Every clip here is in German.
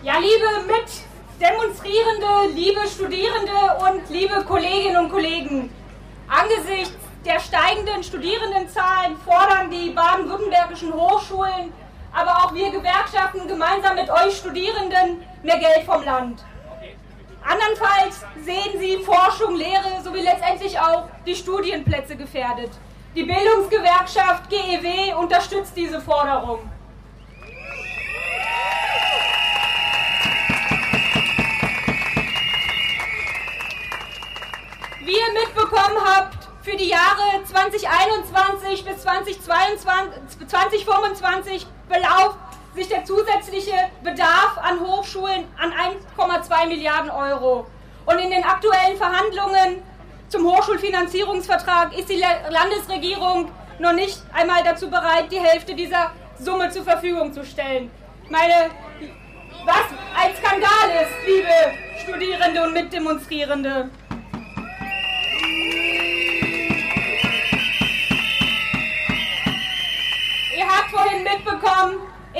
Ja, liebe Mitdemonstrierende, liebe Studierende und liebe Kolleginnen und Kollegen, angesichts der steigenden Studierendenzahlen fordern die baden-württembergischen Hochschulen, aber auch wir Gewerkschaften gemeinsam mit euch Studierenden mehr Geld vom Land. Andernfalls sehen sie Forschung, Lehre sowie letztendlich auch die Studienplätze gefährdet. Die Bildungsgewerkschaft GEW unterstützt diese Forderung. 2021 bis 2022, 2025 belauft sich der zusätzliche Bedarf an Hochschulen an 1,2 Milliarden Euro. Und in den aktuellen Verhandlungen zum Hochschulfinanzierungsvertrag ist die Landesregierung noch nicht einmal dazu bereit, die Hälfte dieser Summe zur Verfügung zu stellen. Ich meine, was ein Skandal ist, liebe Studierende und Mitdemonstrierende.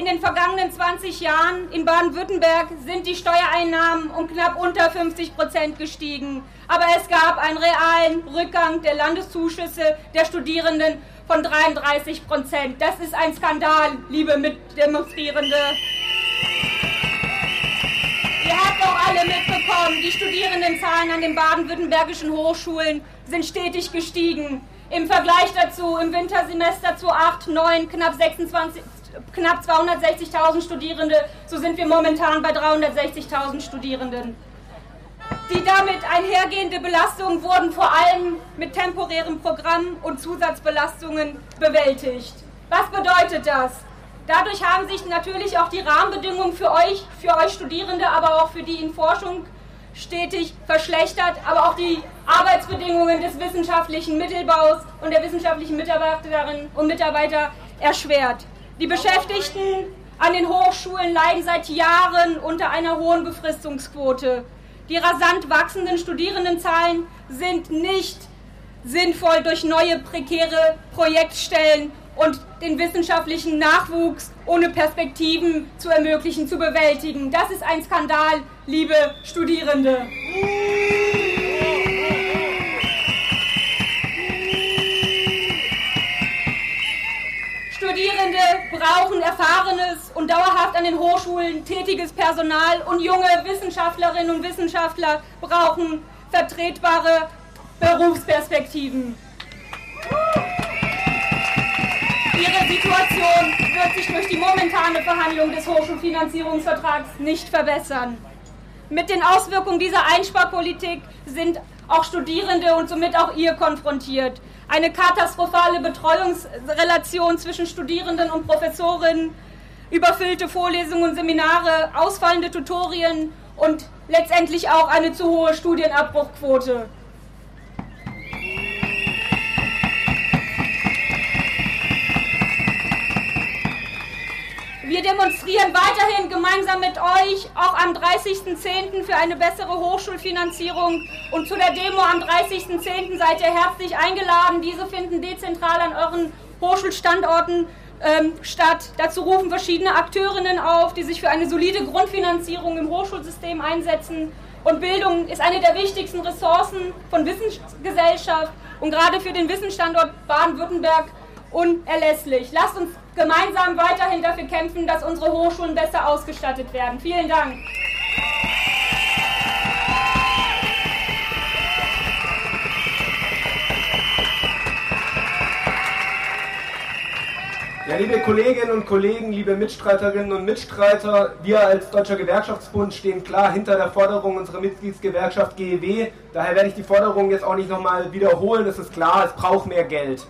Den vergangenen 20 Jahren in Baden-Württemberg sind die Steuereinnahmen um knapp unter 50 Prozent gestiegen. Aber es gab einen realen Rückgang der Landeszuschüsse der Studierenden von 33 Prozent. Das ist ein Skandal, liebe Mitdemonstrierende. Ihr habt auch alle mitbekommen, die Studierendenzahlen an den baden-württembergischen Hochschulen sind stetig gestiegen. Im Vergleich dazu im Wintersemester 2008, 9 knapp 26, knapp 260.000 Studierende, so sind wir momentan bei 360.000 Studierenden. Die damit einhergehende Belastung wurden vor allem mit temporären Programmen und Zusatzbelastungen bewältigt. Was bedeutet das? Dadurch haben sich natürlich auch die Rahmenbedingungen für euch, für euch Studierende, aber auch für die in Forschung stetig verschlechtert, aber auch die Arbeitsbedingungen des wissenschaftlichen Mittelbaus und der wissenschaftlichen Mitarbeiterinnen und Mitarbeiter erschwert. Die Beschäftigten an den Hochschulen leiden seit Jahren unter einer hohen Befristungsquote. Die rasant wachsenden Studierendenzahlen sind nicht sinnvoll durch neue prekäre Projektstellen und den wissenschaftlichen Nachwuchs ohne Perspektiven zu ermöglichen, zu bewältigen. Das ist ein Skandal, liebe Studierende. Studierende brauchen erfahrenes und dauerhaft an den Hochschulen tätiges Personal und junge Wissenschaftlerinnen und Wissenschaftler brauchen vertretbare Berufsperspektiven. Ihre Situation wird sich durch die momentane Verhandlung des Hochschulfinanzierungsvertrags nicht verbessern. Mit den Auswirkungen dieser Einsparpolitik sind auch Studierende und somit auch ihr konfrontiert. Eine katastrophale Betreuungsrelation zwischen Studierenden und Professorinnen, überfüllte Vorlesungen und Seminare, ausfallende Tutorien und letztendlich auch eine zu hohe Studienabbruchquote. Wir demonstrieren weiterhin gemeinsam mit euch, auch am 30.10. für eine bessere Hochschulfinanzierung. Und zu der Demo am 30.10. seid ihr herzlich eingeladen. Diese finden dezentral an euren Hochschulstandorten ähm, statt. Dazu rufen verschiedene Akteurinnen auf, die sich für eine solide Grundfinanzierung im Hochschulsystem einsetzen. Und Bildung ist eine der wichtigsten Ressourcen von Wissensgesellschaft und gerade für den Wissensstandort Baden-Württemberg unerlässlich. Lasst uns gemeinsam weiterhin dafür kämpfen, dass unsere Hochschulen besser ausgestattet werden. Vielen Dank. Ja, liebe Kolleginnen und Kollegen, liebe Mitstreiterinnen und Mitstreiter, wir als Deutscher Gewerkschaftsbund stehen klar hinter der Forderung unserer Mitgliedsgewerkschaft GEW. Daher werde ich die Forderung jetzt auch nicht nochmal wiederholen. Es ist klar, es braucht mehr Geld.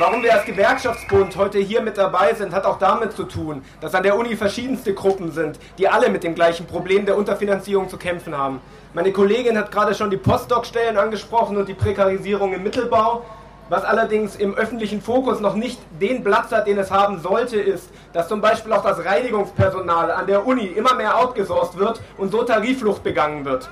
Warum wir als Gewerkschaftsbund heute hier mit dabei sind, hat auch damit zu tun, dass an der Uni verschiedenste Gruppen sind, die alle mit dem gleichen Problem der Unterfinanzierung zu kämpfen haben. Meine Kollegin hat gerade schon die Postdoc-Stellen angesprochen und die Prekarisierung im Mittelbau. Was allerdings im öffentlichen Fokus noch nicht den Platz hat, den es haben sollte, ist, dass zum Beispiel auch das Reinigungspersonal an der Uni immer mehr outgesourced wird und so Tarifflucht begangen wird.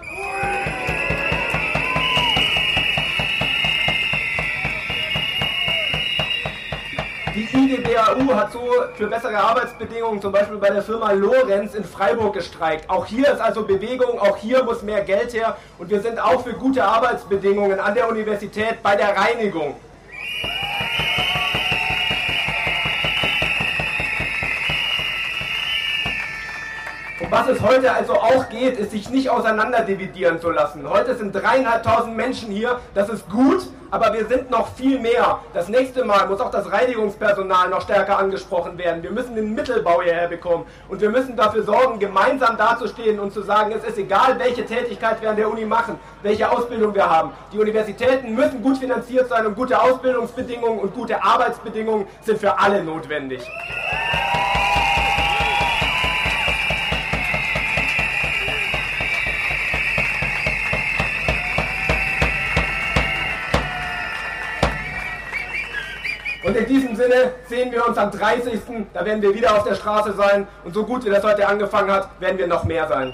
WHU hat so für bessere Arbeitsbedingungen zum Beispiel bei der Firma Lorenz in Freiburg gestreikt. Auch hier ist also Bewegung, auch hier muss mehr Geld her und wir sind auch für gute Arbeitsbedingungen an der Universität bei der Reinigung. Was es heute also auch geht, ist sich nicht auseinanderdividieren zu lassen. Heute sind dreieinhalbtausend Menschen hier, das ist gut, aber wir sind noch viel mehr. Das nächste Mal muss auch das Reinigungspersonal noch stärker angesprochen werden. Wir müssen den Mittelbau hierher bekommen und wir müssen dafür sorgen, gemeinsam dazustehen und zu sagen, es ist egal, welche Tätigkeit wir an der Uni machen, welche Ausbildung wir haben. Die Universitäten müssen gut finanziert sein und gute Ausbildungsbedingungen und gute Arbeitsbedingungen sind für alle notwendig. Und in diesem Sinne sehen wir uns am 30. Da werden wir wieder auf der Straße sein. Und so gut wie das heute angefangen hat, werden wir noch mehr sein.